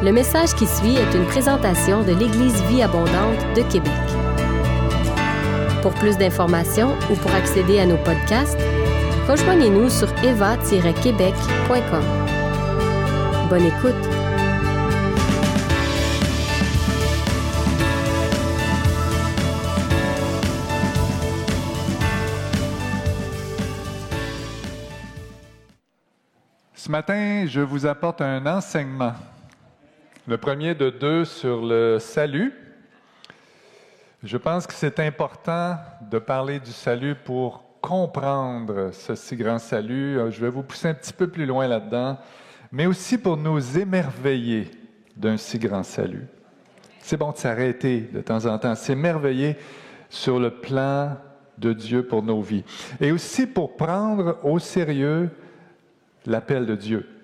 Le message qui suit est une présentation de l'Église Vie Abondante de Québec. Pour plus d'informations ou pour accéder à nos podcasts, rejoignez-nous sur eva-québec.com. Bonne écoute! Ce matin, je vous apporte un enseignement. Le premier de deux sur le salut. Je pense que c'est important de parler du salut pour comprendre ce si grand salut. Je vais vous pousser un petit peu plus loin là-dedans, mais aussi pour nous émerveiller d'un si grand salut. C'est bon de s'arrêter de temps en temps, s'émerveiller sur le plan de Dieu pour nos vies. Et aussi pour prendre au sérieux l'appel de Dieu.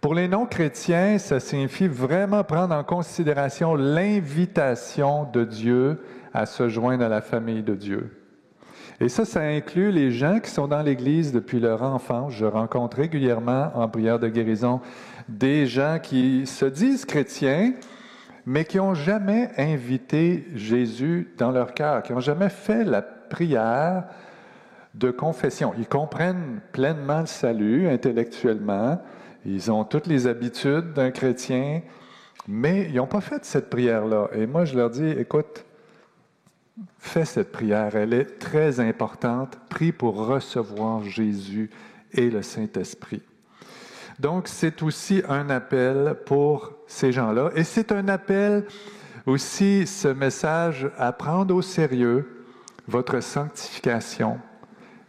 Pour les non-chrétiens, ça signifie vraiment prendre en considération l'invitation de Dieu à se joindre à la famille de Dieu. Et ça, ça inclut les gens qui sont dans l'Église depuis leur enfance. Je rencontre régulièrement en prière de guérison des gens qui se disent chrétiens, mais qui n'ont jamais invité Jésus dans leur cœur, qui n'ont jamais fait la prière de confession. Ils comprennent pleinement le salut intellectuellement, ils ont toutes les habitudes d'un chrétien, mais ils n'ont pas fait cette prière-là. Et moi, je leur dis, écoute, fais cette prière, elle est très importante. Prie pour recevoir Jésus et le Saint-Esprit. Donc, c'est aussi un appel pour ces gens-là. Et c'est un appel aussi, ce message, à prendre au sérieux votre sanctification,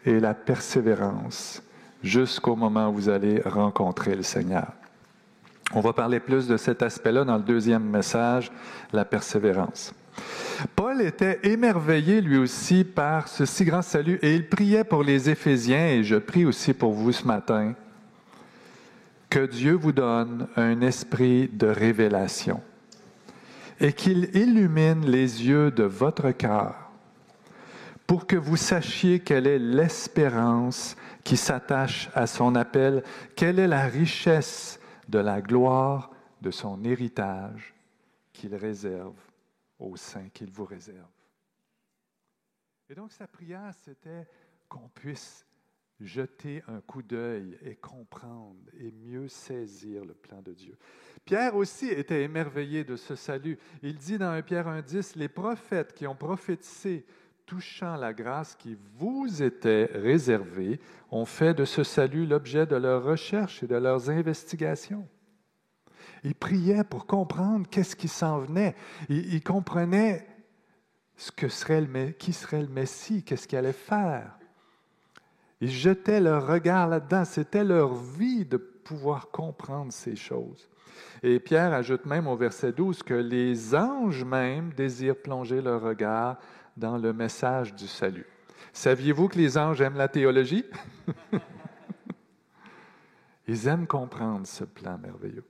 et la persévérance jusqu'au moment où vous allez rencontrer le Seigneur. On va parler plus de cet aspect-là dans le deuxième message, la persévérance. Paul était émerveillé lui aussi par ce si grand salut et il priait pour les Éphésiens et je prie aussi pour vous ce matin que Dieu vous donne un esprit de révélation et qu'il illumine les yeux de votre cœur pour que vous sachiez quelle est l'espérance qui s'attache à son appel, quelle est la richesse de la gloire de son héritage qu'il réserve aux saints, qu'il vous réserve? Et donc sa prière, c'était qu'on puisse jeter un coup d'œil et comprendre et mieux saisir le plan de Dieu. Pierre aussi était émerveillé de ce salut. Il dit dans 1 Pierre 1.10, les prophètes qui ont prophétisé touchant la grâce qui vous était réservée, ont fait de ce salut l'objet de leurs recherches et de leurs investigations. Ils priaient pour comprendre qu'est-ce qui s'en venait. Ils, comprenaient ce que serait le, qui serait le Messie, qu'est-ce qu'il allait faire. Ils jetaient leur regard là-dedans. C'était leur vie de pouvoir comprendre ces choses. Et Pierre ajoute même au verset 12 que les anges même désirent plonger leur regard dans le message du salut. Saviez-vous que les anges aiment la théologie? Ils aiment comprendre ce plan merveilleux.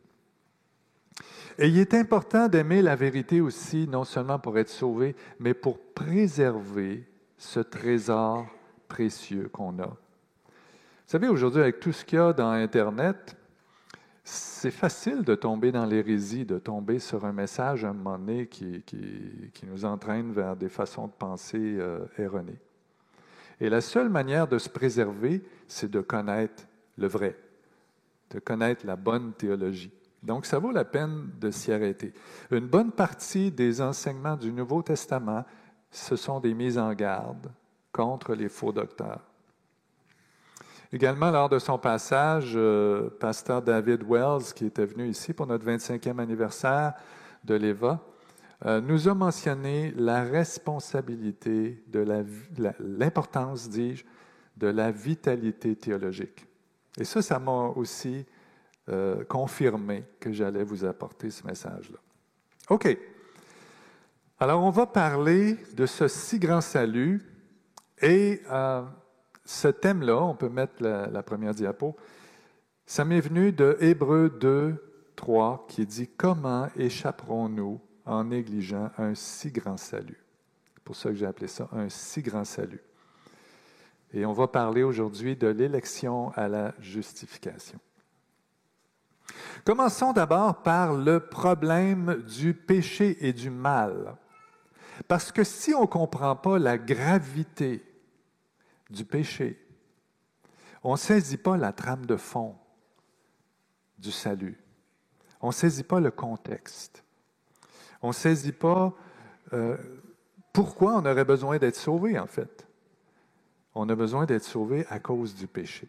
Et il est important d'aimer la vérité aussi, non seulement pour être sauvé, mais pour préserver ce trésor précieux qu'on a. Vous savez, aujourd'hui, avec tout ce qu'il y a dans Internet, c'est facile de tomber dans l'hérésie, de tomber sur un message à un moment donné qui, nous entraîne vers des façons de penser euh, erronées. Et la seule manière de se préserver, c'est de connaître le vrai, de connaître la bonne théologie. Donc, ça vaut la peine de s'y arrêter. Une bonne partie des enseignements du Nouveau Testament, ce sont des mises en garde contre les faux docteurs. Également, lors de son passage, euh, pasteur David Wells, qui était venu ici pour notre 25e anniversaire de l'EVA, euh, nous a mentionné la responsabilité, de l'importance, dis-je, de la vitalité théologique. Et ça, ça m'a aussi euh, confirmé que j'allais vous apporter ce message-là. OK. Alors, on va parler de ce si grand salut et ce thème-là, on peut mettre la, première diapo, ça m'est venu de Hébreu 2, 3, qui dit Comment échapperons-nous en négligeant un si grand salut C'est pour ça que j'ai appelé ça un si grand salut. Et on va parler aujourd'hui de l'élection à la justification. Commençons d'abord par le problème du péché et du mal. Parce que si on ne comprend pas la gravité du péché, on ne saisit pas la trame de fond du salut. On ne saisit pas le contexte. On ne saisit pas euh, pourquoi on aurait besoin d'être sauvé, en fait. On a besoin d'être sauvé à cause du péché.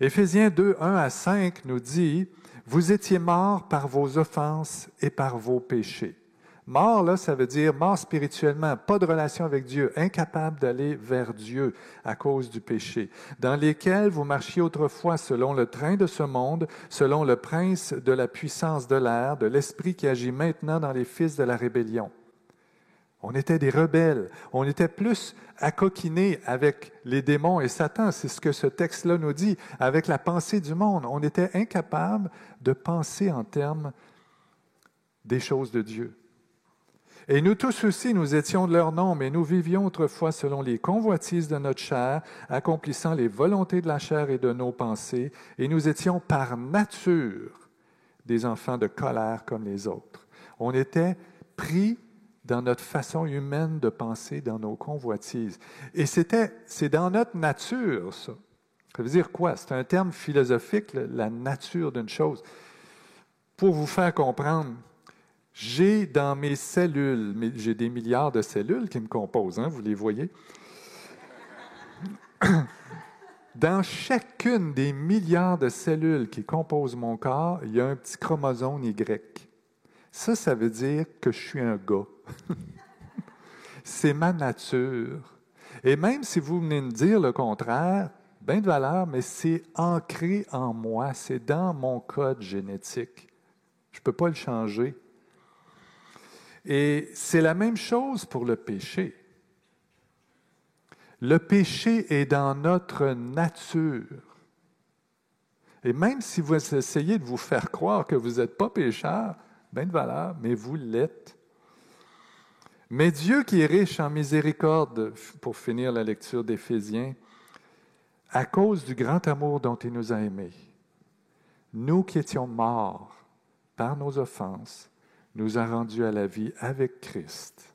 Éphésiens 2, 1 à 5 nous dit, Vous étiez morts par vos offenses et par vos péchés. Mort, là, ça veut dire mort spirituellement, pas de relation avec Dieu, incapable d'aller vers Dieu à cause du péché, dans lesquels vous marchiez autrefois selon le train de ce monde, selon le prince de la puissance de l'air, de l'esprit qui agit maintenant dans les fils de la rébellion. On était des rebelles, on était plus accoquinés avec les démons et Satan, c'est ce que ce texte-là nous dit, avec la pensée du monde. On était incapable de penser en termes des choses de Dieu. Et nous tous aussi, nous étions de leur nom, mais nous vivions autrefois selon les convoitises de notre chair, accomplissant les volontés de la chair et de nos pensées, et nous étions par nature des enfants de colère comme les autres. On était pris dans notre façon humaine de penser, dans nos convoitises. Et c'était, c'est dans notre nature, ça. Ça veut dire quoi? C'est un terme philosophique, la nature d'une chose. Pour vous faire comprendre, j'ai dans mes cellules, j'ai des milliards de cellules qui me composent, hein, vous les voyez. Dans chacune des milliards de cellules qui composent mon corps, il y a un petit chromosome Y. Ça, ça veut dire que je suis un gars. c'est ma nature. Et même si vous venez me dire le contraire, bien de valeur, mais c'est ancré en moi, c'est dans mon code génétique. Je ne peux pas le changer. Et c'est la même chose pour le péché. Le péché est dans notre nature. Et même si vous essayez de vous faire croire que vous n'êtes pas pécheur, bien de valeur, mais vous l'êtes. Mais Dieu qui est riche en miséricorde, pour finir la lecture d'Éphésiens, à cause du grand amour dont il nous a aimés, nous qui étions morts par nos offenses, nous a rendus à la vie avec Christ.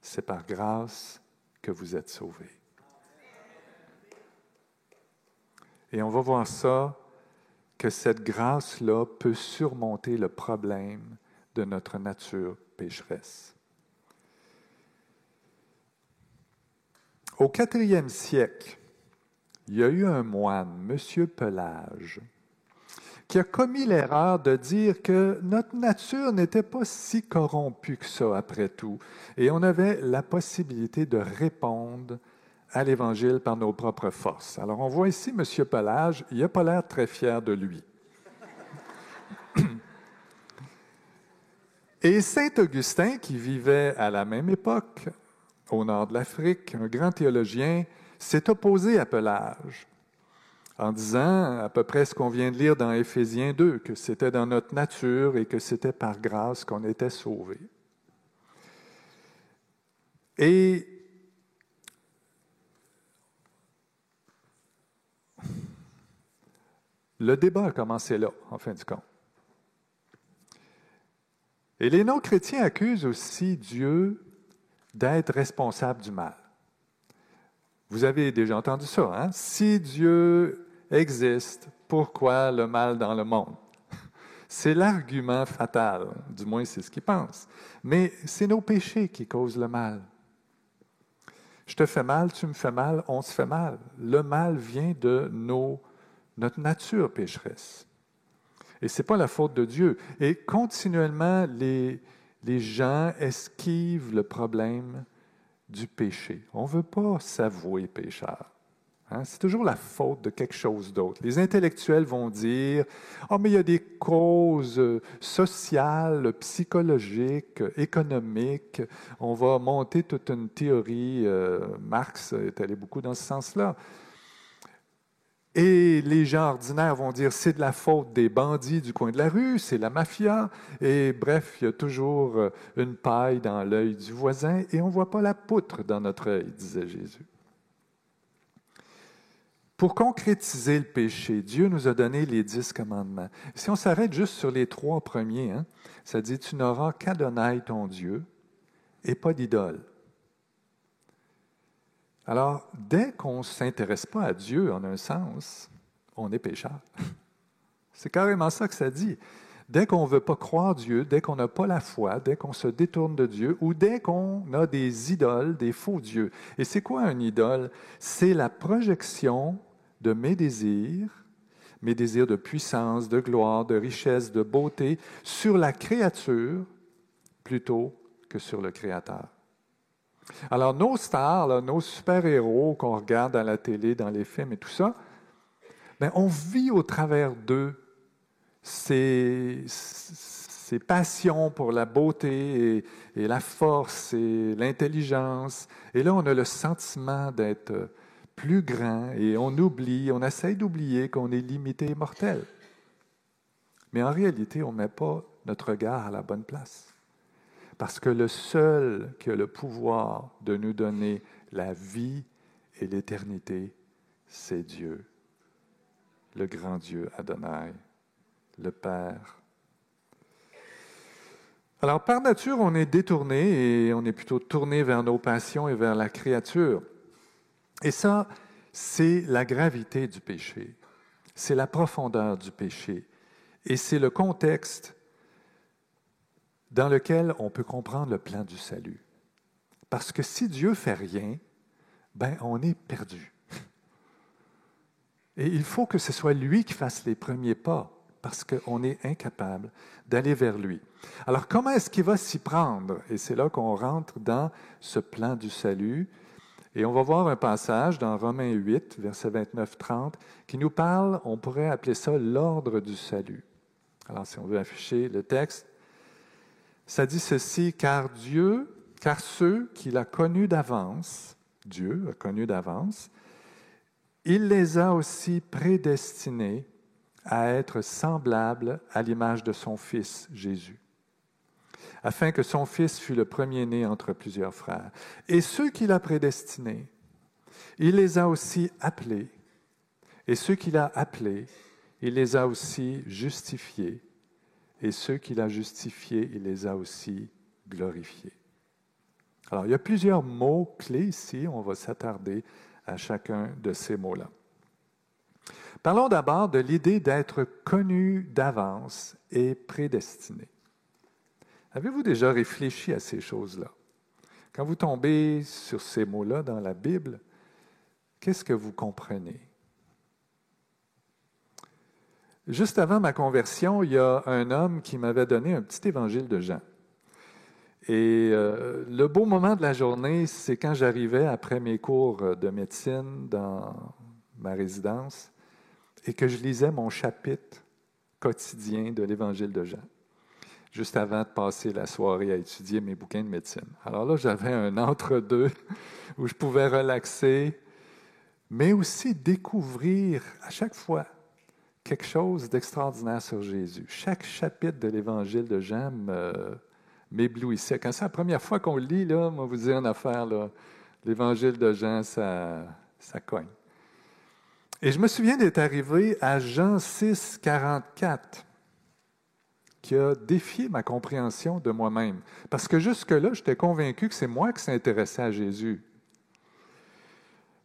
C'est par grâce que vous êtes sauvés. Et on va voir ça, que cette grâce-là peut surmonter le problème de notre nature pécheresse. Au quatrième siècle, il y a eu un moine, M. Pelage, qui a commis l'erreur de dire que notre nature n'était pas si corrompue que ça, après tout, et on avait la possibilité de répondre à l'Évangile par nos propres forces. Alors on voit ici M. Pelage, il n'a pas l'air très fier de lui. Et Saint Augustin, qui vivait à la même époque, au nord de l'Afrique, un grand théologien, s'est opposé à Pelage en disant à peu près ce qu'on vient de lire dans Éphésiens 2, que c'était dans notre nature et que c'était par grâce qu'on était sauvé. Et le débat a commencé là, en fin de compte. Et les non-chrétiens accusent aussi Dieu d'être responsable du mal. Vous avez déjà entendu ça, hein? Si Dieu existe, pourquoi le mal dans le monde? C'est l'argument fatal, du moins c'est ce qu'ils pensent. Mais c'est nos péchés qui causent le mal. Je te fais mal, tu me fais mal, on se fait mal. Le mal vient de nos, notre nature pécheresse. Et ce n'est pas la faute de Dieu. Et continuellement, les, les gens esquivent le problème du péché. On ne veut pas s'avouer pécheur. Hein? C'est toujours la faute de quelque chose d'autre. Les intellectuels vont dire oh, mais il y a des causes sociales, psychologiques, économiques. On va monter toute une théorie. Euh, Marx est allé beaucoup dans ce sens-là. Et les gens ordinaires vont dire c'est de la faute des bandits du coin de la rue, c'est la mafia. Et bref, il y a toujours euh, une paille dans l'œil du voisin et on ne voit pas la poutre dans notre œil, disait Jésus. Pour concrétiser le péché, Dieu nous a donné les dix commandements. Si on s'arrête juste sur les trois premiers, hein, ça dit Tu n'auras qu'Adonai ton Dieu et pas d'idole. Alors, dès qu'on ne s'intéresse pas à Dieu en un sens, on est pécheur. C'est carrément ça que ça dit. Dès qu'on ne veut pas croire Dieu, dès qu'on n'a pas la foi, dès qu'on se détourne de Dieu, ou dès qu'on a des idoles, des faux dieux. Et c'est quoi un idole? C'est la projection de mes désirs, mes désirs de puissance, de gloire, de richesse, de beauté, sur la créature plutôt que sur le Créateur. Alors nos stars, nos super-héros qu'on regarde à la télé, dans les films et tout ça, ben, on vit au travers d'eux ces, ces, passions pour la beauté et, et la force et l'intelligence. Et là, on a le sentiment d'être plus grand et on oublie, on essaie d'oublier qu'on est limité et mortel. Mais en réalité, on ne met pas notre regard à la bonne place. Parce que le seul qui a le pouvoir de nous donner la vie et l'éternité, c'est Dieu, le grand Dieu Adonai, le Père. Alors, par nature, on est détourné et on est plutôt tourné vers nos passions et vers la créature. Et ça, c'est la gravité du péché, c'est la profondeur du péché, et c'est le contexte dans lequel on peut comprendre le plan du salut. Parce que si Dieu fait rien, ben on est perdu. Et il faut que ce soit lui qui fasse les premiers pas, parce qu'on est incapable d'aller vers lui. Alors comment est-ce qu'il va s'y prendre? Et c'est là qu'on rentre dans ce plan du salut. Et on va voir un passage dans Romains 8, versets 29-30, qui nous parle, on pourrait appeler ça l'ordre du salut. Alors si on veut afficher le texte, ça dit ceci, car Dieu, car ceux qu'il a connus d'avance, Dieu a connu d'avance, il les a aussi prédestinés à être semblables à l'image de son Fils Jésus, afin que son Fils fût le premier-né entre plusieurs frères. Et ceux qu'il a prédestinés, il les a aussi appelés, et ceux qu'il a appelés, il les a aussi justifiés, et ceux qu'il a justifiés, il les a aussi glorifiés. Alors, il y a plusieurs mots clés ici, on va s'attarder à chacun de ces mots-là. Parlons d'abord de l'idée d'être connu d'avance et prédestiné. Avez-vous déjà réfléchi à ces choses-là? Quand vous tombez sur ces mots-là dans la Bible, qu'est-ce que vous comprenez? Juste avant ma conversion, il y a un homme qui m'avait donné un petit évangile de Jean. Et euh, le beau moment de la journée, c'est quand j'arrivais après mes cours de médecine dans ma résidence et que je lisais mon chapitre quotidien de l'évangile de Jean, juste avant de passer la soirée à étudier mes bouquins de médecine. Alors là, j'avais un entre-deux où je pouvais relaxer, mais aussi découvrir à chaque fois quelque chose d'extraordinaire sur Jésus. Chaque chapitre de l'Évangile de Jean m'éblouissait. Quand c'est la première fois qu'on lit, là, moi, vous dire une affaire, l'Évangile de Jean, ça, ça cogne. Et je me souviens d'être arrivé à Jean 6, 44, qui a défié ma compréhension de moi-même. Parce que jusque-là, j'étais convaincu que c'est moi qui s'intéressais à Jésus.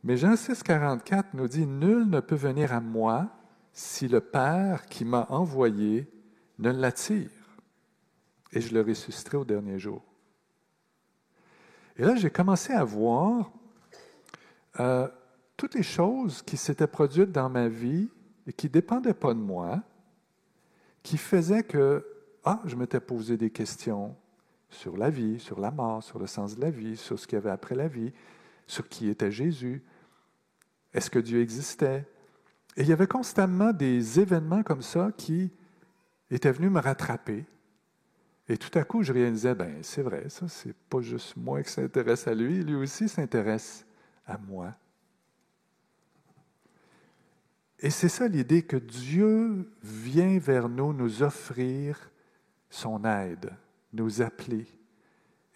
Mais Jean 6, 44 nous dit Nul ne peut venir à moi si le Père qui m'a envoyé ne l'attire, et je le ressusciterai au dernier jour. Et là, j'ai commencé à voir euh, toutes les choses qui s'étaient produites dans ma vie et qui ne dépendaient pas de moi, qui faisaient que, ah, je m'étais posé des questions sur la vie, sur la mort, sur le sens de la vie, sur ce qu'il y avait après la vie, sur qui était Jésus. Est-ce que Dieu existait? Et il y avait constamment des événements comme ça qui étaient venus me rattraper. Et tout à coup, je réalisais, ben c'est vrai, ça, c'est pas juste moi qui s'intéresse à lui, lui aussi s'intéresse à moi. Et c'est ça l'idée que Dieu vient vers nous nous offrir son aide, nous appeler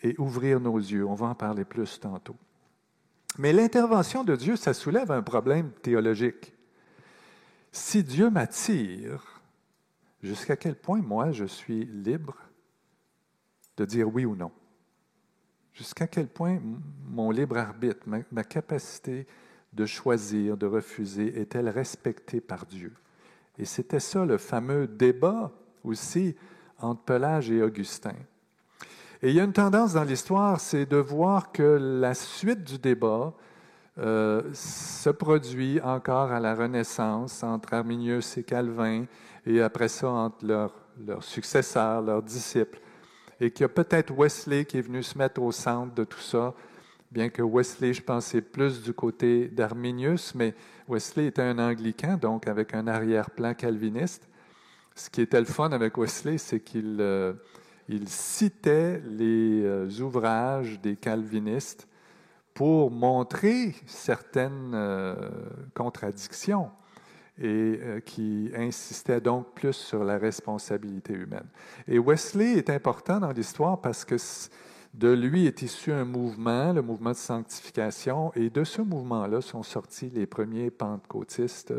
et ouvrir nos yeux. On va en parler plus tantôt. Mais l'intervention de Dieu, ça soulève un problème théologique. Si Dieu m'attire, jusqu'à quel point moi je suis libre de dire oui ou non? Jusqu'à quel point mon libre arbitre, ma, capacité de choisir, de refuser, est-elle respectée par Dieu? Et c'était ça le fameux débat aussi entre Pelage et Augustin. Et il y a une tendance dans l'histoire, c'est de voir que la suite du débat euh, se produit encore à la Renaissance entre Arminius et Calvin, et après ça entre leurs, successeurs, leurs disciples. Et qu'il y a peut-être Wesley qui est venu se mettre au centre de tout ça, bien que Wesley, je pensais plus du côté d'Arminius, mais Wesley était un anglican, donc avec un arrière-plan calviniste. Ce qui était le fun avec Wesley, c'est qu'il euh, citait les euh, ouvrages des calvinistes pour montrer certaines euh, contradictions et qui insistait donc plus sur la responsabilité humaine. Et Wesley est important dans l'histoire parce que de lui est issu un mouvement, le mouvement de sanctification, et de ce mouvement-là sont sortis les premiers pentecôtistes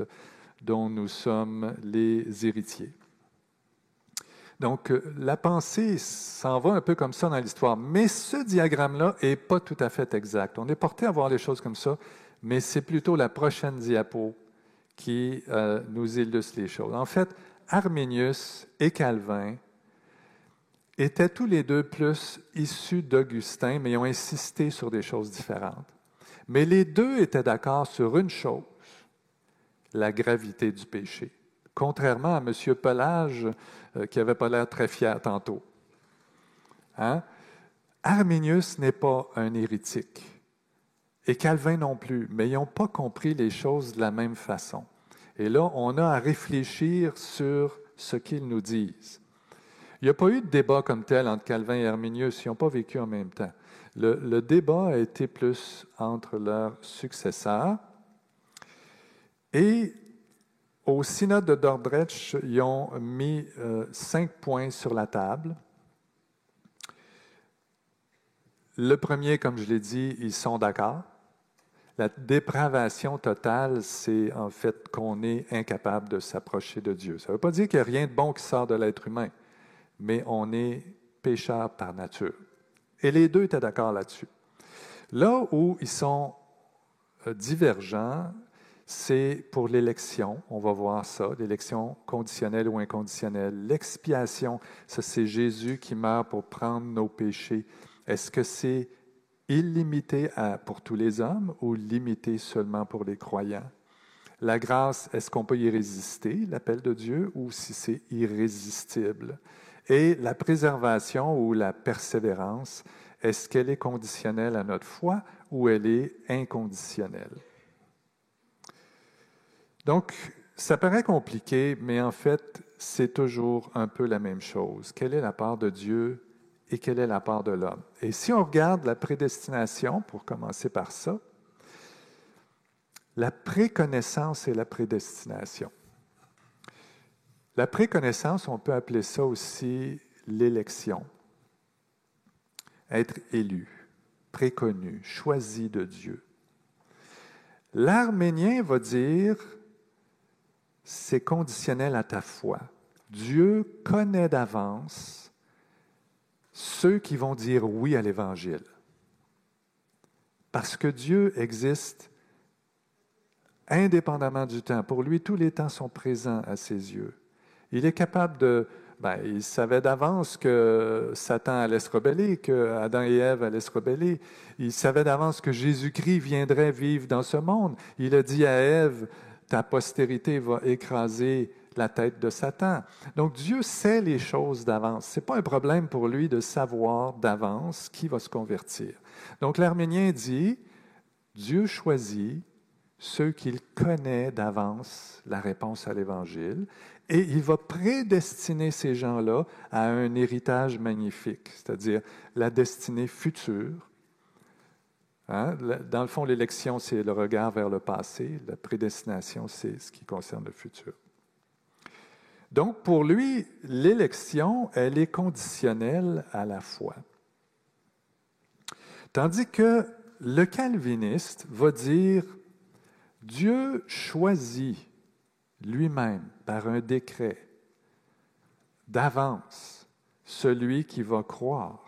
dont nous sommes les héritiers. Donc, euh, la pensée s'en va un peu comme ça dans l'histoire. Mais ce diagramme-là n'est pas tout à fait exact. On est porté à voir les choses comme ça, mais c'est plutôt la prochaine diapo qui euh, nous illustre les choses. En fait, Arminius et Calvin étaient tous les deux plus issus d'Augustin, mais ils ont insisté sur des choses différentes. Mais les deux étaient d'accord sur une chose, la gravité du péché. Contrairement à M. Pelage, euh, qui n'avait pas l'air très fier tantôt. Hein? Arminius n'est pas un hérétique. Et Calvin non plus, mais ils n'ont pas compris les choses de la même façon. Et là, on a à réfléchir sur ce qu'ils nous disent. Il n'y a pas eu de débat comme tel entre Calvin et Arminius, ils n'ont pas vécu en même temps. Le, le, débat a été plus entre leurs successeurs. Et au synode de Dordrecht, ils ont mis euh, cinq points sur la table. Le premier, comme je l'ai dit, ils sont d'accord. La dépravation totale, c'est en fait qu'on est incapable de s'approcher de Dieu. Ça ne veut pas dire qu'il n'y a rien de bon qui sort de l'être humain, mais on est pécheur par nature. Et les deux étaient d'accord là-dessus. Là où ils sont euh, divergents, c'est pour l'élection, on va voir ça, l'élection conditionnelle ou inconditionnelle. L'expiation, ça c'est Jésus qui meurt pour prendre nos péchés. Est-ce que c'est illimité pour tous les hommes ou limité seulement pour les croyants? La grâce, est-ce qu'on peut y résister, l'appel de Dieu, ou si c'est irrésistible? Et la préservation ou la persévérance, est-ce qu'elle est conditionnelle à notre foi ou elle est inconditionnelle? Donc, ça paraît compliqué, mais en fait, c'est toujours un peu la même chose. Quelle est la part de Dieu et quelle est la part de l'homme? Et si on regarde la prédestination, pour commencer par ça, la préconnaissance et la prédestination. La préconnaissance, on peut appeler ça aussi l'élection. Être élu, préconnu, choisi de Dieu. L'Arménien va dire c'est conditionnel à ta foi. Dieu connaît d'avance ceux qui vont dire oui à l'Évangile. Parce que Dieu existe indépendamment du temps. Pour lui, tous les temps sont présents à ses yeux. Il est capable de... Ben, il savait d'avance que Satan allait se rebeller, que Adam et Ève allaient se rebeller. Il savait d'avance que Jésus-Christ viendrait vivre dans ce monde. Il a dit à Ève, ta postérité va écraser la tête de Satan. Donc Dieu sait les choses d'avance. Ce n'est pas un problème pour lui de savoir d'avance qui va se convertir. Donc l'Arménien dit, Dieu choisit ceux qu'il connaît d'avance la réponse à l'Évangile, et il va prédestiner ces gens-là à un héritage magnifique, c'est-à-dire la destinée future Hein? Dans le fond, l'élection, c'est le regard vers le passé. La prédestination, c'est ce qui concerne le futur. Donc, pour lui, l'élection, elle est conditionnelle à la foi. Tandis que le calviniste va dire Dieu choisit lui-même par un décret d'avance celui qui va croire.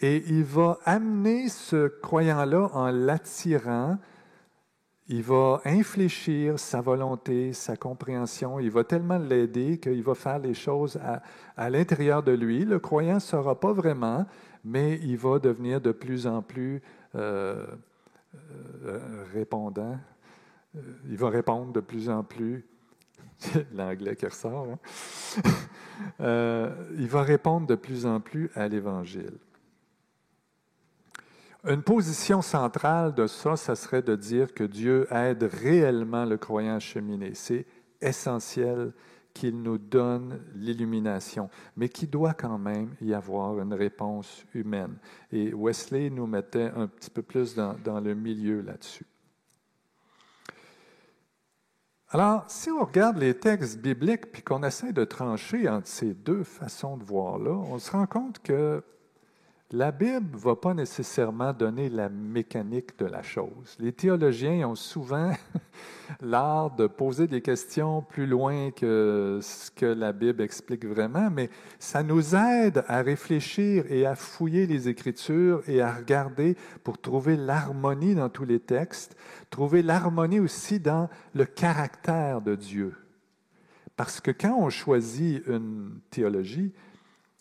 Et il va amener ce croyant-là en l'attirant. Il va infléchir sa volonté, sa compréhension. Il va tellement l'aider qu'il va faire les choses à, l'intérieur de lui. Le croyant ne saura pas vraiment, mais il va devenir de plus en plus euh, euh, répondant. Euh, il va répondre de plus en plus l'anglais qui ressort. Hein. Il va répondre de plus en plus à l'Évangile. Une position centrale de ça, ça serait de dire que Dieu aide réellement le croyant à cheminer. C'est essentiel qu'il nous donne l'illumination, mais qu'il doit quand même y avoir une réponse humaine. Et Wesley nous mettait un petit peu plus dans, dans le milieu là-dessus. Alors, si on regarde les textes bibliques puis qu'on essaie de trancher entre ces deux façons de voir-là, on se rend compte que la Bible ne va pas nécessairement donner la mécanique de la chose. Les théologiens ont souvent l'art de poser des questions plus loin que ce que la Bible explique vraiment, mais ça nous aide à réfléchir et à fouiller les Écritures et à regarder pour trouver l'harmonie dans tous les textes, trouver l'harmonie aussi dans le caractère de Dieu. Parce que quand on choisit une théologie,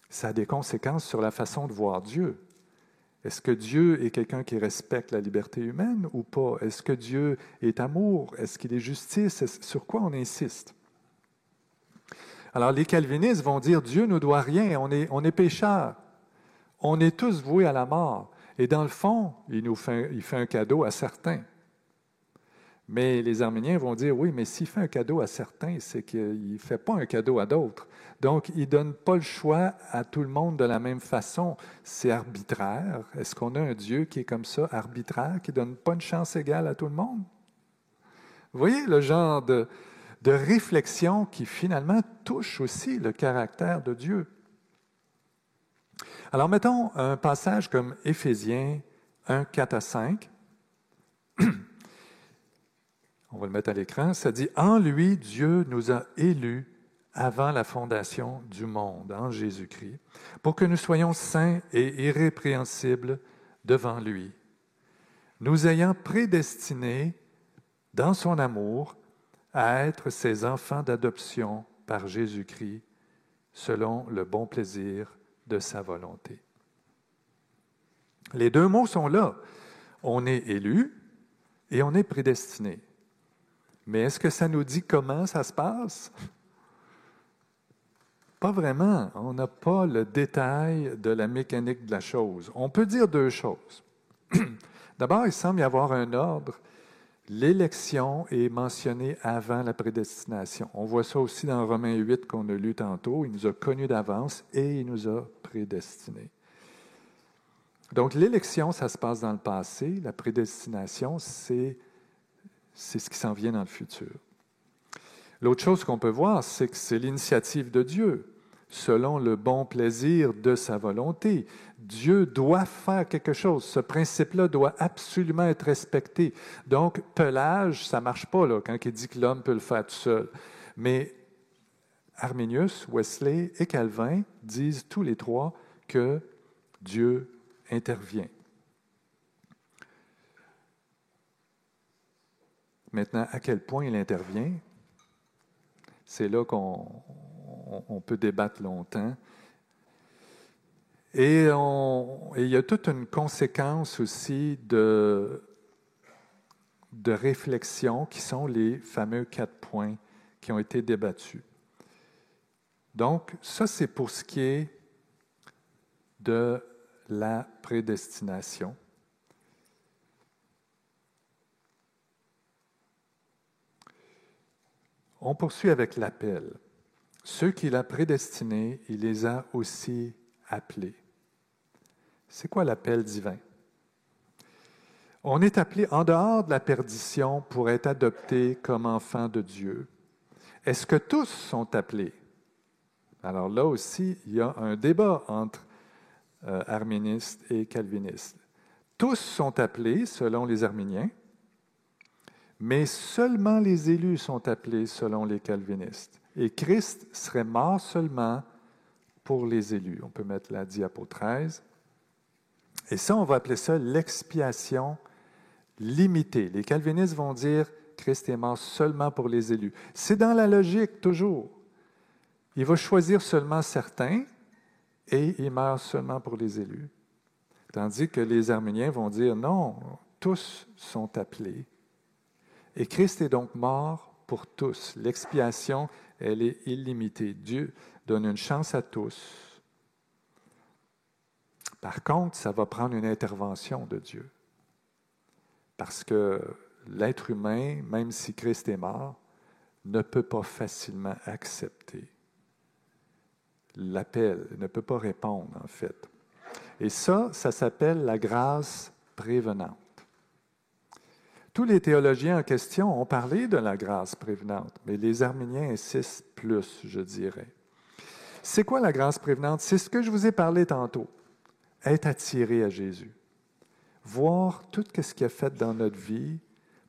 ça a des conséquences sur la façon de voir Dieu. Est-ce que Dieu est quelqu'un qui respecte la liberté humaine ou pas? Est-ce que Dieu est amour? Est-ce qu'il est justice? sur quoi on insiste? Alors les calvinistes vont dire Dieu ne doit rien, on est, on est pécheurs, on est tous voués à la mort. Et dans le fond, il nous fait, il fait un cadeau à certains. Mais les Arméniens vont dire oui, mais s'il fait un cadeau à certains, c'est qu'il ne fait pas un cadeau à d'autres. Donc, il ne donne pas le choix à tout le monde de la même façon. C'est arbitraire. Est-ce qu'on a un Dieu qui est comme ça, arbitraire, qui ne donne pas une chance égale à tout le monde? Vous voyez le genre de, réflexion qui finalement touche aussi le caractère de Dieu. Alors, mettons un passage comme Éphésiens 1, 4 à 5. On va le mettre à l'écran. Ça dit En lui, Dieu nous a élus avant la fondation du monde, en Jésus-Christ, pour que nous soyons saints et irrépréhensibles devant lui, nous ayant prédestinés dans son amour à être ses enfants d'adoption par Jésus-Christ, selon le bon plaisir de sa volonté. Les deux mots sont là. On est élu et on est prédestiné. Mais est-ce que ça nous dit comment ça se passe? Pas vraiment. On n'a pas le détail de la mécanique de la chose. On peut dire deux choses. D'abord, il semble y avoir un ordre. L'élection est mentionnée avant la prédestination. On voit ça aussi dans Romains 8 qu'on a lu tantôt. Il nous a connus d'avance et il nous a prédestinés. Donc l'élection, ça se passe dans le passé. La prédestination, c'est c'est ce qui s'en vient dans le futur. L'autre chose qu'on peut voir, c'est que c'est l'initiative de Dieu, selon le bon plaisir de sa volonté. Dieu doit faire quelque chose. Ce principe-là doit absolument être respecté. Donc, pelage, ça ne marche pas là, quand il dit que l'homme peut le faire tout seul. Mais Arminius, Wesley et Calvin disent tous les trois que Dieu intervient. Maintenant, à quel point il intervient, c'est là qu'on peut débattre longtemps. Et, il y a toute une conséquence aussi de, de réflexion qui sont les fameux quatre points qui ont été débattus. Donc, ça, c'est pour ce qui est de la prédestination. On poursuit avec l'appel. Ceux qu'il a prédestinés, il les a aussi appelés. C'est quoi l'appel divin? On est appelé en dehors de la perdition pour être adopté comme enfant de Dieu. Est-ce que tous sont appelés? Alors là aussi, il y a un débat entre euh, arministes et calvinistes. Tous sont appelés selon les Arméniens, mais seulement les élus sont appelés selon les calvinistes. Et Christ serait mort seulement pour les élus. On peut mettre la diapo 13. Et ça, on va appeler ça l'expiation limitée. Les calvinistes vont dire Christ est mort seulement pour les élus. C'est dans la logique toujours. Il va choisir seulement certains et il meurt seulement pour les élus. Tandis que les Arméniens vont dire non, tous sont appelés. Et Christ est donc mort pour tous. L'expiation, elle est illimitée. Dieu donne une chance à tous. Par contre, ça va prendre une intervention de Dieu. Parce que l'être humain, même si Christ est mort, ne peut pas facilement accepter l'appel, ne peut pas répondre en fait. Et ça, ça s'appelle la grâce prévenante. Tous les théologiens en question ont parlé de la grâce prévenante, mais les Arméniens insistent plus, je dirais. C'est quoi la grâce prévenante? C'est ce que je vous ai parlé tantôt. Être attiré à Jésus. Voir tout ce qu'il a fait dans notre vie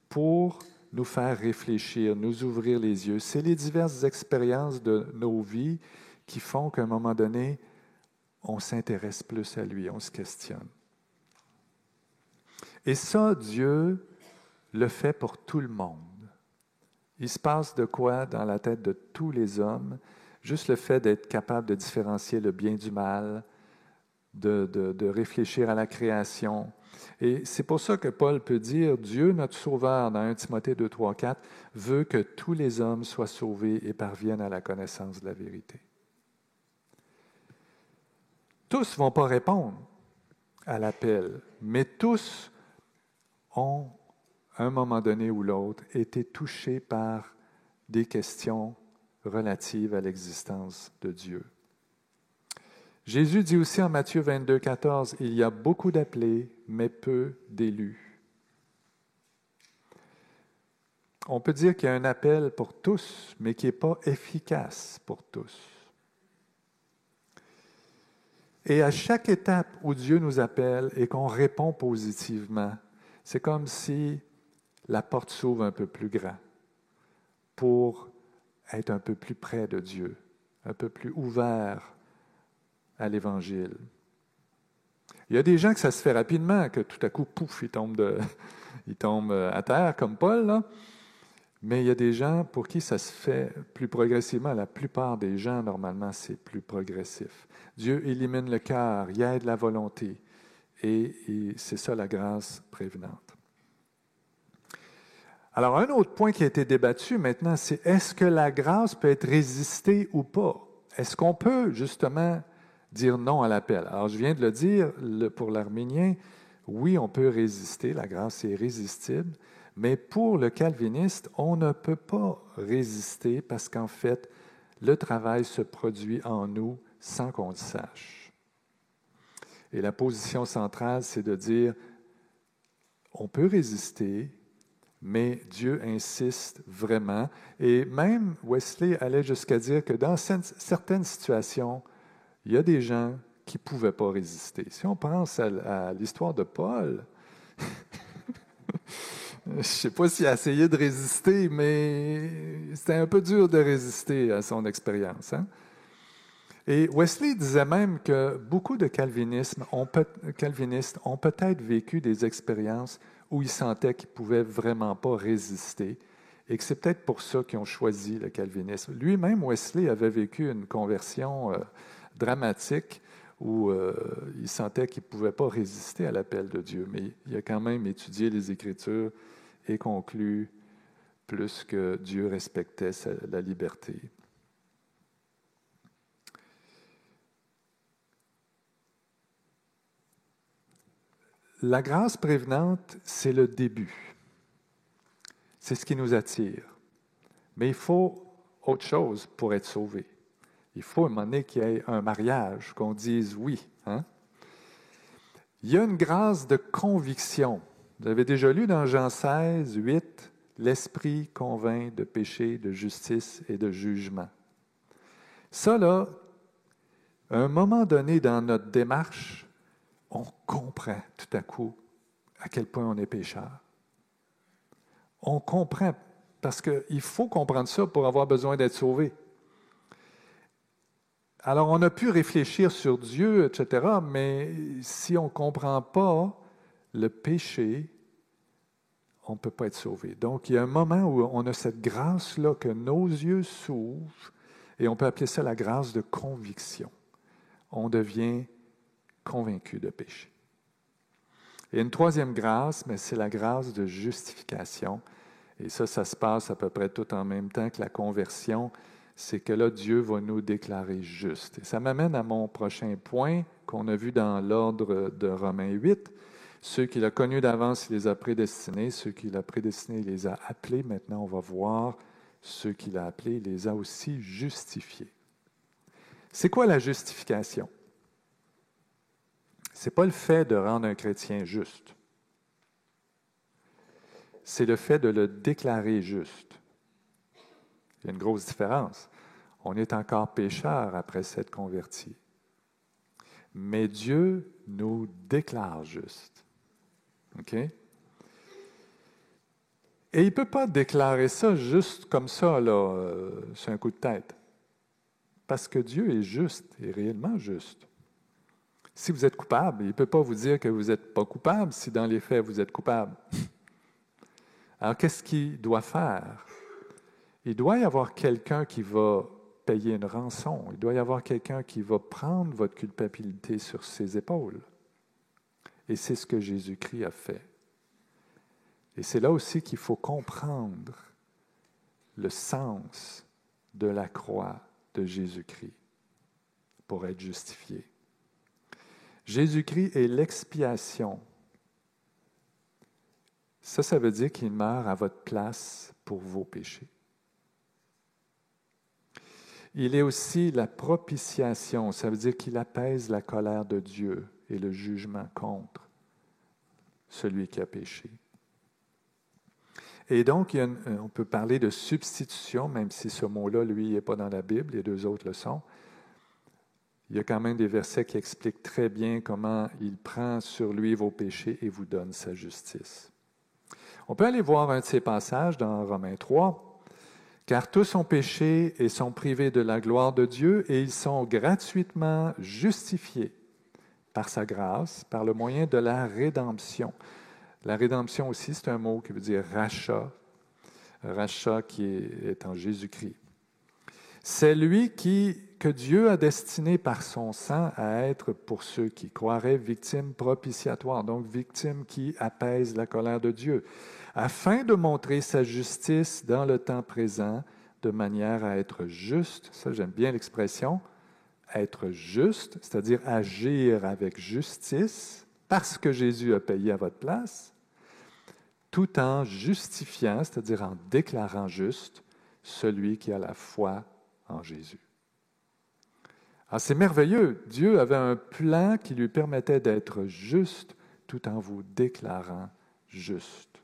pour nous faire réfléchir, nous ouvrir les yeux. C'est les diverses expériences de nos vies qui font qu'à un moment donné, on s'intéresse plus à lui, on se questionne. Et ça, Dieu le fait pour tout le monde. Il se passe de quoi dans la tête de tous les hommes? Juste le fait d'être capable de différencier le bien du mal, de, de réfléchir à la création, et c'est pour ça que Paul peut dire, Dieu, notre Sauveur, dans 1 Timothée 2, 3, 4, veut que tous les hommes soient sauvés et parviennent à la connaissance de la vérité. Tous ne vont pas répondre à l'appel, mais tous ont, un moment donné ou l'autre, été touchés par des questions relatives à l'existence de Dieu. Jésus dit aussi en Matthieu 22, 14, Il y a beaucoup d'appelés, mais peu d'élus. On peut dire qu'il y a un appel pour tous, mais qui n'est pas efficace pour tous. Et à chaque étape où Dieu nous appelle et qu'on répond positivement, c'est comme si la porte s'ouvre un peu plus grand pour être un peu plus près de Dieu, un peu plus ouvert à l'Évangile. Il y a des gens que ça se fait rapidement, que tout à coup, pouf, ils tombent, tombent à terre, comme Paul. Là. Mais il y a des gens pour qui ça se fait plus progressivement. La plupart des gens, normalement, c'est plus progressif. Dieu élimine le cœur, il aide la volonté. Et c'est ça la grâce prévenante. Alors, un autre point qui a été débattu maintenant, c'est est-ce que la grâce peut être résistée ou pas? Est-ce qu'on peut justement dire non à l'appel? Alors, je viens de le dire, pour l'arménien, oui, on peut résister, la grâce est résistible, mais pour le calviniste, on ne peut pas résister parce qu'en fait, le travail se produit en nous sans qu'on le sache. Et la position centrale, c'est de dire, on peut résister, mais Dieu insiste vraiment. Et même Wesley allait jusqu'à dire que dans certaines situations, il y a des gens qui ne pouvaient pas résister. Si on pense à, l'histoire de Paul, je ne sais pas s'il a essayé de résister, mais c'était un peu dur de résister à son expérience. Hein. Et Wesley disait même que beaucoup de calvinistes ont peut-être vécu des expériences où ils sentaient qu'ils ne pouvaient vraiment pas résister et que c'est peut-être pour ça qu'ils ont choisi le calvinisme. Lui-même, Wesley, avait vécu une conversion euh, dramatique où euh, il sentait qu'il ne pouvait pas résister à l'appel de Dieu, mais il a quand même étudié les Écritures et conclu plus que Dieu respectait la liberté. La grâce prévenante, c'est le début. C'est ce qui nous attire. Mais il faut autre chose pour être sauvé. Il faut à un moment donné qu'il y ait un mariage, qu'on dise oui. Hein. Il y a une grâce de conviction. Vous avez déjà lu dans Jean 16, 8, L'Esprit convainc de péché, de justice et de jugement. Ça, là, à un moment donné dans notre démarche, on comprend tout à coup à quel point on est pécheur. On comprend, parce qu'il faut comprendre ça pour avoir besoin d'être sauvé. Alors, on a pu réfléchir sur Dieu, etc., mais si on ne comprend pas le péché, on ne peut pas être sauvé. Donc, il y a un moment où on a cette grâce-là que nos yeux s'ouvrent, et on peut appeler ça la grâce de conviction. On devient convaincu de péché. Et une troisième grâce, mais c'est la grâce de justification. Et ça, ça se passe à peu près tout en même temps que la conversion c'est que là, Dieu va nous déclarer juste. Et ça m'amène à mon prochain point qu'on a vu dans l'ordre de Romains 8. Ceux qu'il a connus d'avance, il les a prédestinés. Ceux qu'il a prédestinés, il les a appelés. Maintenant, on va voir ceux qu'il a appelés, il les a aussi justifiés. C'est quoi la justification? N'est pas le fait de rendre un chrétien juste. C'est le fait de le déclarer juste. Il y a une grosse différence. On est encore pécheur après s'être converti. Mais Dieu nous déclare juste. OK? Et il ne peut pas déclarer ça juste comme ça, là, euh, sur un coup de tête. Parce que Dieu est juste, et réellement juste. Si vous êtes coupable, il ne peut pas vous dire que vous n'êtes pas coupable si dans les faits vous êtes coupable. Alors qu'est-ce qu'il doit faire? il doit y avoir quelqu'un qui va payer une rançon. Il doit y avoir quelqu'un qui va prendre votre culpabilité sur ses épaules. Et c'est ce que Jésus-Christ a fait. Et c'est là aussi qu'il faut comprendre le sens de la croix de Jésus-Christ pour être justifié. Jésus-Christ est l'expiation. Ça, ça veut dire qu'il meurt à votre place pour vos péchés. Il est aussi la propitiation, ça veut dire qu'il apaise la colère de Dieu et le jugement contre celui qui a péché. Et donc, on peut parler de substitution, même si ce mot-là, lui, n'est pas dans la Bible, les deux autres le sont. Il y a quand même des versets qui expliquent très bien comment il prend sur lui vos péchés et vous donne sa justice. On peut aller voir un de ces passages dans Romains 3 car tous ont péché et sont privés de la gloire de Dieu, et ils sont gratuitement justifiés par sa grâce, par le moyen de la rédemption. La rédemption aussi, c'est un mot qui veut dire rachat, rachat qui est, en Jésus-Christ. C'est lui qui, que Dieu a destiné par son sang à être, pour ceux qui croiraient, victime propitiatoire, donc victime qui apaise la colère de Dieu afin de montrer sa justice dans le temps présent, de manière à être juste, ça j'aime bien l'expression, être juste, c'est-à-dire agir avec justice, parce que Jésus a payé à votre place, tout en justifiant, c'est-à-dire en déclarant juste, celui qui a la foi en Jésus. Ah, c'est merveilleux. Dieu avait un plan qui lui permettait d'être juste tout en vous déclarant juste.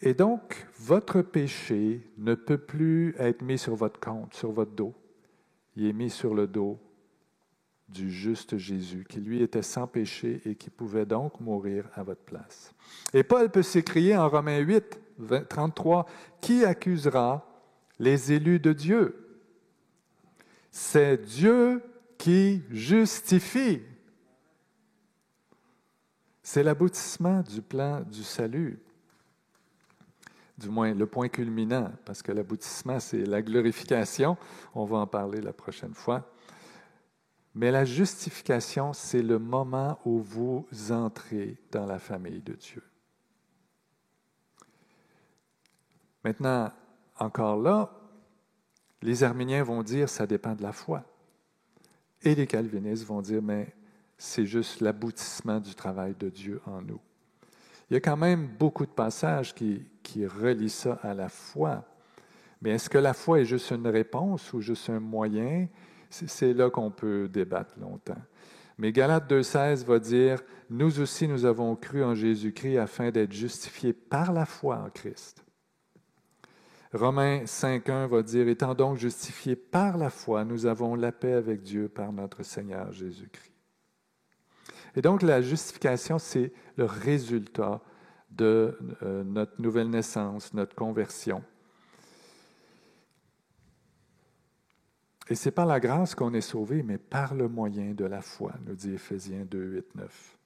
Et donc, votre péché ne peut plus être mis sur votre compte, sur votre dos. Il est mis sur le dos du juste Jésus, qui lui était sans péché et qui pouvait donc mourir à votre place. Et Paul peut s'écrier en Romains 8, 33, Qui accusera les élus de Dieu? C'est Dieu qui justifie. C'est l'aboutissement du plan du salut du moins le point culminant, parce que l'aboutissement, c'est la glorification. On va en parler la prochaine fois. Mais la justification, c'est le moment où vous entrez dans la famille de Dieu. Maintenant, encore là, les Arméniens vont dire ça dépend de la foi. Et les Calvinistes vont dire mais c'est juste l'aboutissement du travail de Dieu en nous. Il y a quand même beaucoup de passages qui, qui relient ça à la foi. Mais est-ce que la foi est juste une réponse ou juste un moyen? C'est là qu'on peut débattre longtemps. Mais Galates 2.16 va dire, Nous aussi nous avons cru en Jésus-Christ afin d'être justifiés par la foi en Christ. Romains 5.1 va dire, Étant donc justifiés par la foi, nous avons la paix avec Dieu par notre Seigneur Jésus-Christ. Et donc la justification, c'est le résultat de euh, notre nouvelle naissance, notre conversion. Et c'est par la grâce qu'on est sauvé, mais par le moyen de la foi, nous dit Éphésiens 2, 8, 9.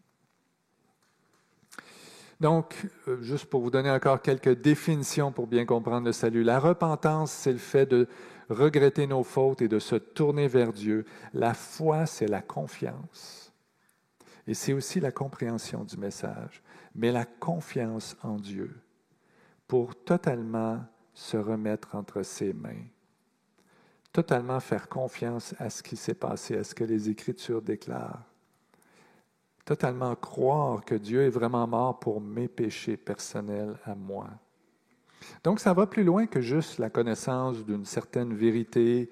Donc, euh, juste pour vous donner encore quelques définitions pour bien comprendre le salut. La repentance, c'est le fait de regretter nos fautes et de se tourner vers Dieu. La foi, c'est la confiance. Et c'est aussi la compréhension du message, mais la confiance en Dieu pour totalement se remettre entre ses mains, totalement faire confiance à ce qui s'est passé, à ce que les Écritures déclarent totalement croire que Dieu est vraiment mort pour mes péchés personnels à moi. Donc ça va plus loin que juste la connaissance d'une certaine vérité,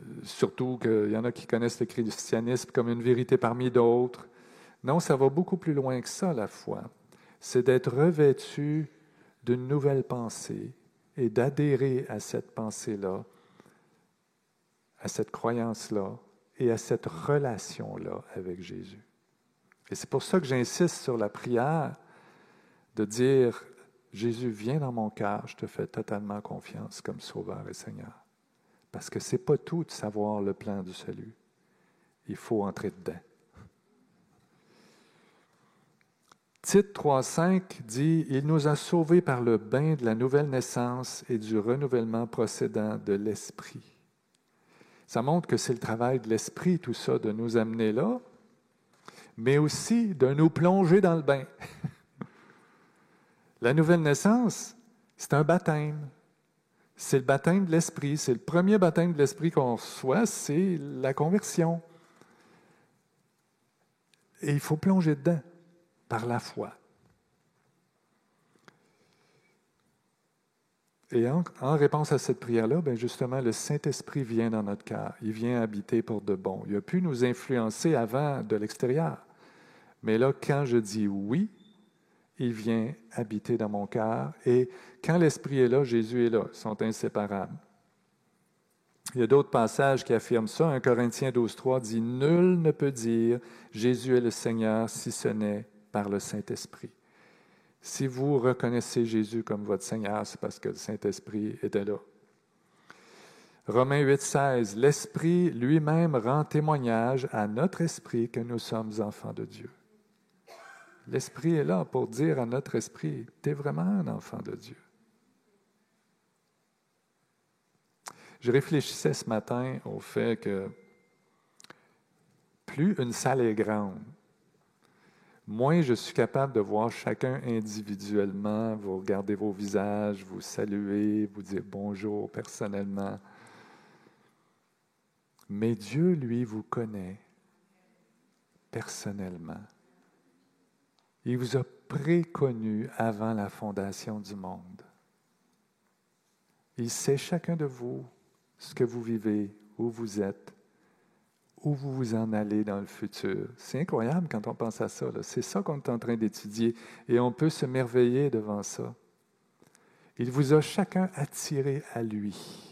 euh, surtout qu'il y en a qui connaissent le christianisme comme une vérité parmi d'autres. Non, ça va beaucoup plus loin que ça, la foi. C'est d'être revêtu d'une nouvelle pensée et d'adhérer à cette pensée-là, à cette croyance-là et à cette relation-là avec Jésus. Et c'est pour ça que j'insiste sur la prière de dire, Jésus, viens dans mon cœur, je te fais totalement confiance comme Sauveur et Seigneur. Parce que ce n'est pas tout de savoir le plan du salut. Il faut entrer dedans. Tite 3.5 dit, Il nous a sauvés par le bain de la nouvelle naissance et du renouvellement procédant de l'Esprit. Ça montre que c'est le travail de l'Esprit, tout ça, de nous amener là, mais aussi de nous plonger dans le bain. La nouvelle naissance, c'est un baptême. C'est le baptême de l'Esprit. C'est le premier baptême de l'Esprit qu'on reçoit, c'est la conversion. Et il faut plonger dedans par la foi. Et en, réponse à cette prière-là, ben justement, le Saint-Esprit vient dans notre cœur. Il vient habiter pour de bon. Il a pu nous influencer avant de l'extérieur. Mais là, quand je dis oui, il vient habiter dans mon cœur. Et quand l'Esprit est là, Jésus est là. Ils sont inséparables. Il y a d'autres passages qui affirment ça. 1 Corinthiens 12, 3 dit Nul ne peut dire Jésus est le Seigneur si ce n'est par le Saint-Esprit. Si vous reconnaissez Jésus comme votre Seigneur, c'est parce que le Saint-Esprit était là. Romains 8, 16 L'Esprit lui-même rend témoignage à notre esprit que nous sommes enfants de Dieu. L'Esprit est là pour dire à notre esprit, tu es vraiment un enfant de Dieu. Je réfléchissais ce matin au fait que plus une salle est grande, moins je suis capable de voir chacun individuellement, vous regarder vos visages, vous saluer, vous dire bonjour personnellement. Mais Dieu, lui, vous connaît personnellement. Il vous a préconnu avant la fondation du monde. Il sait chacun de vous ce que vous vivez, où vous êtes, où vous vous en allez dans le futur. C'est incroyable quand on pense à ça. C'est ça qu'on est en train d'étudier et on peut se merveiller devant ça. Il vous a chacun attiré à lui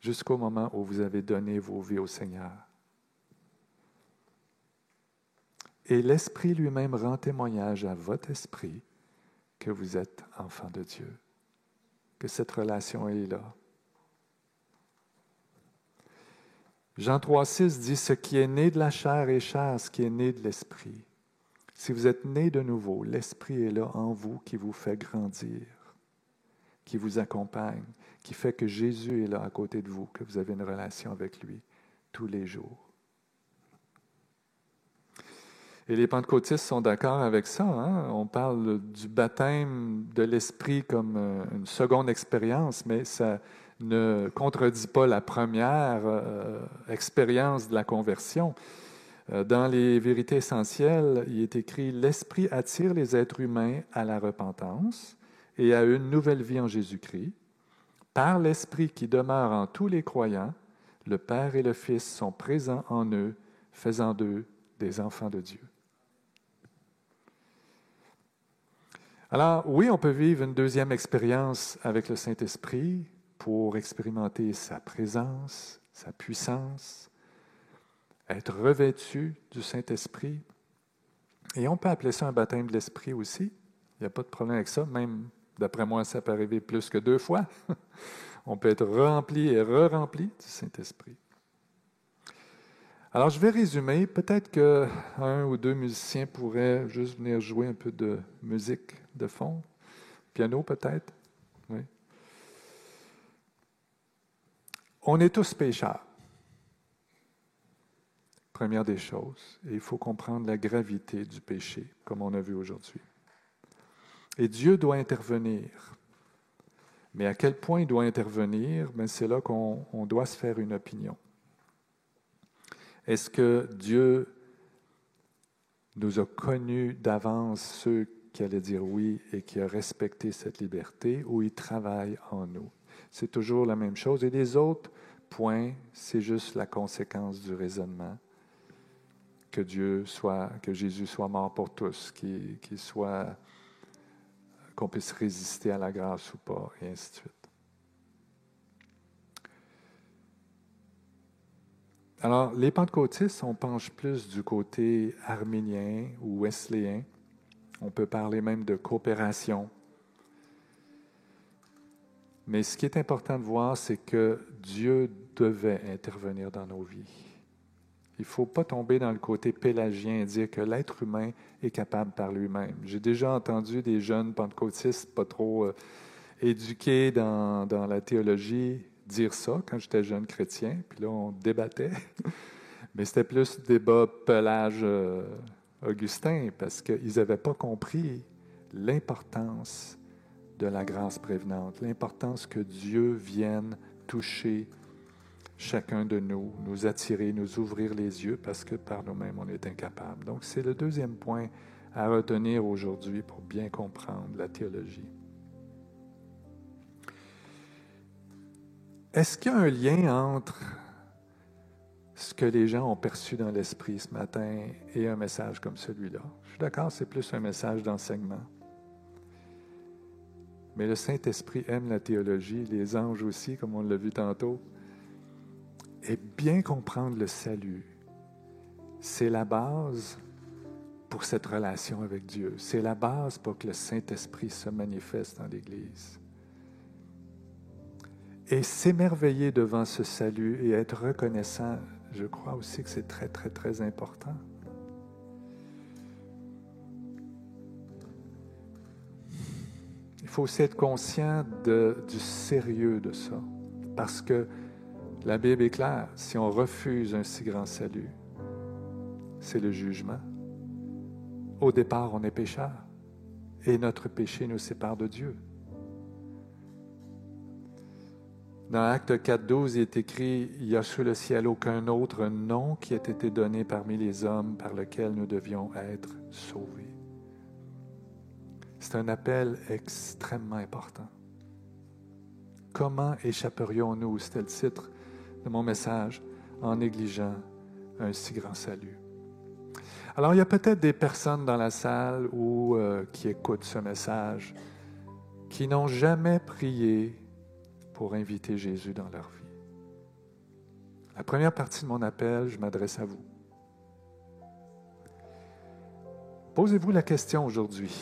jusqu'au moment où vous avez donné vos vies au Seigneur. Et l'Esprit lui-même rend témoignage à votre esprit que vous êtes enfant de Dieu, que cette relation est là. Jean 3,6 dit Ce qui est né de la chair est chair, ce qui est né de l'esprit. Si vous êtes né de nouveau, l'esprit est là en vous qui vous fait grandir, qui vous accompagne, qui fait que Jésus est là à côté de vous, que vous avez une relation avec lui tous les jours. Et les pentecôtistes sont d'accord avec ça. Hein? On parle du baptême de l'Esprit comme euh, une seconde expérience, mais ça ne contredit pas la première euh, expérience de la conversion. Euh, dans les vérités essentielles, il est écrit L'Esprit attire les êtres humains à la repentance et à une nouvelle vie en Jésus-Christ. Par l'Esprit qui demeure en tous les croyants, le Père et le Fils sont présents en eux, faisant d'eux des enfants de Dieu. Alors, oui, on peut vivre une deuxième expérience avec le Saint-Esprit pour expérimenter sa présence, sa puissance, être revêtu du Saint-Esprit. Et on peut appeler ça un baptême de l'Esprit aussi. Il n'y a pas de problème avec ça. Même, d'après moi, ça peut arriver plus que deux fois. on peut être rempli et re-rempli du Saint-Esprit. Alors, je vais résumer. Peut-être qu'un ou deux musiciens pourraient juste venir jouer un peu de musique de fond. Piano, peut-être. Oui. On est tous pécheurs. Première des choses. Et il faut comprendre la gravité du péché, comme on a vu aujourd'hui. Et Dieu doit intervenir. Mais à quel point il doit intervenir, ben, c'est là qu'on doit se faire une opinion. Est-ce que Dieu nous a connus d'avance ceux qui allaient dire oui et qui a respecté cette liberté ou il travaille en nous? C'est toujours la même chose. Et les autres points, c'est juste la conséquence du raisonnement. Que Dieu soit, que Jésus soit mort pour tous, qu'il soit, qu'on puisse résister à la grâce ou pas, et ainsi de suite. Alors, les pentecôtistes, on penche plus du côté arménien ou wesléen. On peut parler même de coopération. Mais ce qui est important de voir, c'est que Dieu devait intervenir dans nos vies. Il ne faut pas tomber dans le côté pélagien et dire que l'être humain est capable par lui-même. J'ai déjà entendu des jeunes pentecôtistes pas trop euh, éduqués dans, dans la théologie dire ça quand j'étais jeune chrétien, puis là, on débattait. Mais c'était plus débat pelage euh, Augustin, parce qu'ils n'avaient pas compris l'importance de la grâce prévenante, l'importance que Dieu vienne toucher chacun de nous, nous attirer, nous ouvrir les yeux, parce que par nous-mêmes, on est incapable. Donc, c'est le deuxième point à retenir aujourd'hui pour bien comprendre la théologie. Est-ce qu'il y a un lien entre ce que les gens ont perçu dans l'esprit ce matin et un message comme celui-là? Je suis d'accord, c'est plus un message d'enseignement. Mais le Saint-Esprit aime la théologie, les anges aussi, comme on l'a vu tantôt. Et bien comprendre le salut, c'est la base pour cette relation avec Dieu. C'est la base pour que le Saint-Esprit se manifeste dans l'Église. Et s'émerveiller devant ce salut et être reconnaissant, je crois aussi que c'est très, très, très important. Faut aussi être conscient du sérieux de ça, parce que la Bible est claire, si on refuse un si grand salut, c'est le jugement. Au départ, on est pécheur, et notre péché nous sépare de Dieu. Dans Acte 4.12, il est écrit, Il n'y a sous le ciel aucun autre nom qui ait été donné parmi les hommes par lequel nous devions être sauvés. C'est un appel extrêmement important. Comment échapperions-nous, c'était le titre de mon message, en négligeant un si grand salut? Alors, il y a peut-être des personnes dans la salle ou euh, qui écoutent ce message qui n'ont jamais prié pour inviter Jésus dans leur vie. La première partie de mon appel, je m'adresse à vous. Posez-vous la question aujourd'hui.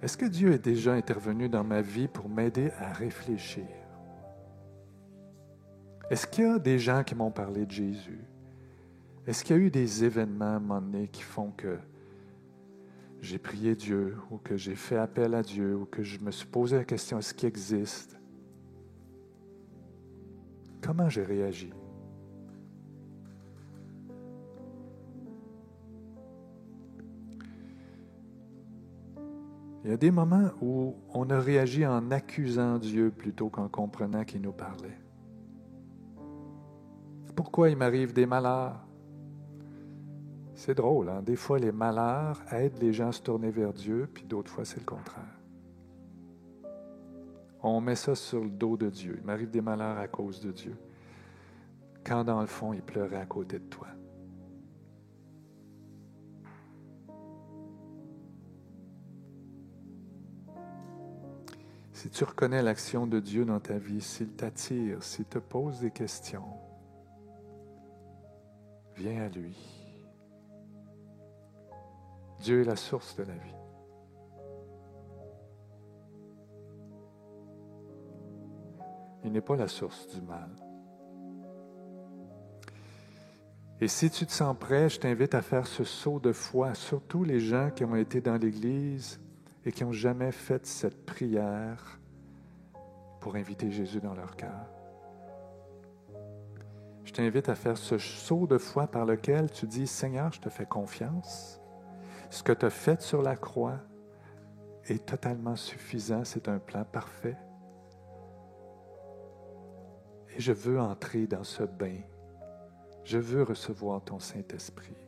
Est-ce que Dieu est déjà intervenu dans ma vie pour m'aider à réfléchir? Est-ce qu'il y a des gens qui m'ont parlé de Jésus? Est-ce qu'il y a eu des événements à un moment donné qui font que j'ai prié Dieu ou que j'ai fait appel à Dieu ou que je me suis posé la question, est-ce qu'il existe? Comment j'ai réagi? Il y a des moments où on a réagi en accusant Dieu plutôt qu'en comprenant qu'il nous parlait. Pourquoi il m'arrive des malheurs? C'est drôle, hein? des fois les malheurs aident les gens à se tourner vers Dieu, puis d'autres fois c'est le contraire on met ça sur le dos de Dieu. Il m'arrive des malheurs à cause de Dieu. Quand dans le fond, il pleurait à côté de toi. Si tu reconnais l'action de Dieu dans ta vie, s'il t'attire, s'il te pose des questions, Viens à lui. Dieu est la source de la vie. Il n'est pas la source du mal. Et si tu te sens prêt, je t'invite à faire ce saut de foi, surtout les gens qui ont été dans l'Église et qui n'ont jamais fait cette prière pour inviter Jésus dans leur cœur. Je t'invite à faire ce saut de foi par lequel tu dis, Seigneur, je te fais confiance. Ce que tu as fait sur la croix est totalement suffisant, c'est un plan parfait. Et je veux entrer dans ce bain je veux recevoir ton Saint-Esprit.